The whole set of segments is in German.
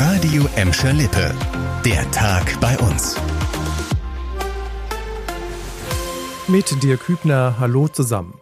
Radio Emscher Lippe. Der Tag bei uns. Mit dir Kübner, hallo zusammen.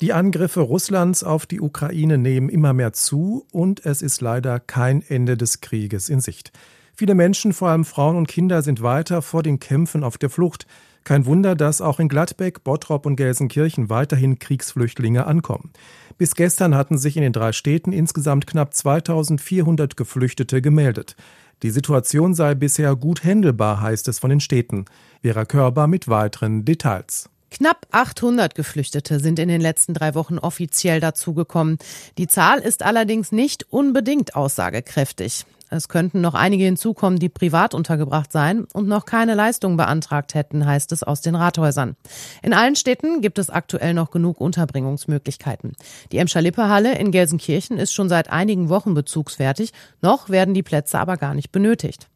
Die Angriffe Russlands auf die Ukraine nehmen immer mehr zu und es ist leider kein Ende des Krieges in Sicht. Viele Menschen, vor allem Frauen und Kinder, sind weiter vor den Kämpfen auf der Flucht. Kein Wunder, dass auch in Gladbeck, Bottrop und Gelsenkirchen weiterhin Kriegsflüchtlinge ankommen. Bis gestern hatten sich in den drei Städten insgesamt knapp 2400 Geflüchtete gemeldet. Die Situation sei bisher gut händelbar, heißt es von den Städten. Vera Körber mit weiteren Details. Knapp 800 Geflüchtete sind in den letzten drei Wochen offiziell dazugekommen. Die Zahl ist allerdings nicht unbedingt aussagekräftig. Es könnten noch einige hinzukommen, die privat untergebracht seien und noch keine Leistung beantragt hätten, heißt es aus den Rathäusern. In allen Städten gibt es aktuell noch genug Unterbringungsmöglichkeiten. Die Emscher-Lippe-Halle in Gelsenkirchen ist schon seit einigen Wochen bezugsfertig, noch werden die Plätze aber gar nicht benötigt.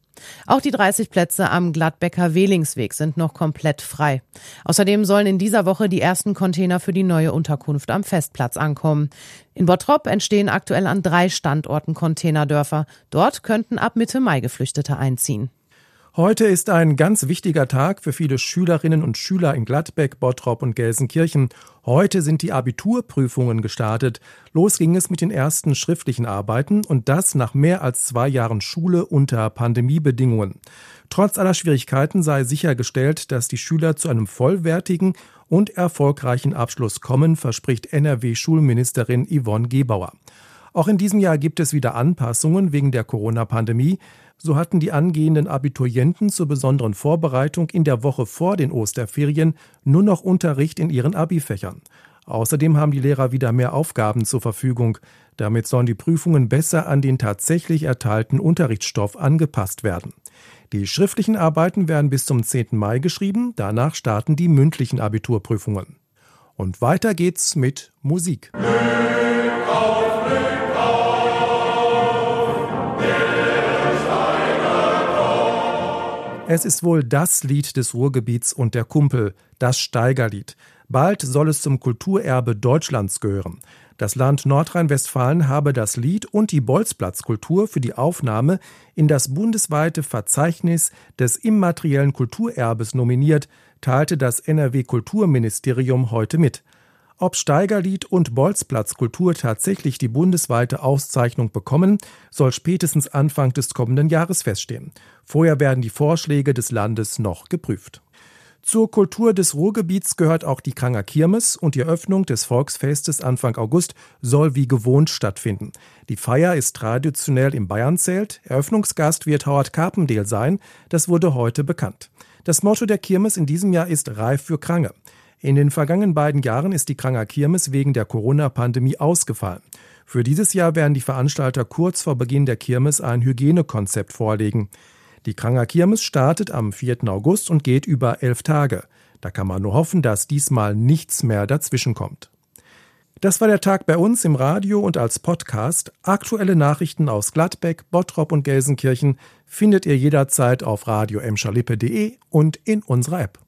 Auch die 30 Plätze am Gladbecker Wehlingsweg sind noch komplett frei. Außerdem sollen in dieser Woche die ersten Container für die neue Unterkunft am Festplatz ankommen. In Bottrop entstehen aktuell an drei Standorten Containerdörfer. Dort könnten ab Mitte Mai Geflüchtete einziehen. Heute ist ein ganz wichtiger Tag für viele Schülerinnen und Schüler in Gladbeck, Bottrop und Gelsenkirchen. Heute sind die Abiturprüfungen gestartet. Los ging es mit den ersten schriftlichen Arbeiten und das nach mehr als zwei Jahren Schule unter Pandemiebedingungen. Trotz aller Schwierigkeiten sei sichergestellt, dass die Schüler zu einem vollwertigen und erfolgreichen Abschluss kommen, verspricht NRW-Schulministerin Yvonne Gebauer. Auch in diesem Jahr gibt es wieder Anpassungen wegen der Corona-Pandemie. So hatten die angehenden Abiturienten zur besonderen Vorbereitung in der Woche vor den Osterferien nur noch Unterricht in ihren Abifächern. Außerdem haben die Lehrer wieder mehr Aufgaben zur Verfügung. Damit sollen die Prüfungen besser an den tatsächlich erteilten Unterrichtsstoff angepasst werden. Die schriftlichen Arbeiten werden bis zum 10. Mai geschrieben, danach starten die mündlichen Abiturprüfungen. Und weiter geht's mit Musik. Glück auf, Glück. Es ist wohl das Lied des Ruhrgebiets und der Kumpel, das Steigerlied. Bald soll es zum Kulturerbe Deutschlands gehören. Das Land Nordrhein-Westfalen habe das Lied und die Bolzplatzkultur für die Aufnahme in das bundesweite Verzeichnis des immateriellen Kulturerbes nominiert, teilte das NRW Kulturministerium heute mit. Ob Steigerlied und Bolzplatzkultur tatsächlich die bundesweite Auszeichnung bekommen, soll spätestens Anfang des kommenden Jahres feststehen. Vorher werden die Vorschläge des Landes noch geprüft. Zur Kultur des Ruhrgebiets gehört auch die Kranger Kirmes und die Eröffnung des Volksfestes Anfang August soll wie gewohnt stattfinden. Die Feier ist traditionell im Bayernzelt. Eröffnungsgast wird Howard Carpendale sein. Das wurde heute bekannt. Das Motto der Kirmes in diesem Jahr ist Reif für Krange. In den vergangenen beiden Jahren ist die Kranger Kirmes wegen der Corona-Pandemie ausgefallen. Für dieses Jahr werden die Veranstalter kurz vor Beginn der Kirmes ein Hygienekonzept vorlegen. Die Kranger Kirmes startet am 4. August und geht über elf Tage. Da kann man nur hoffen, dass diesmal nichts mehr dazwischenkommt. Das war der Tag bei uns im Radio und als Podcast. Aktuelle Nachrichten aus Gladbeck, Bottrop und Gelsenkirchen findet ihr jederzeit auf radio und in unserer App.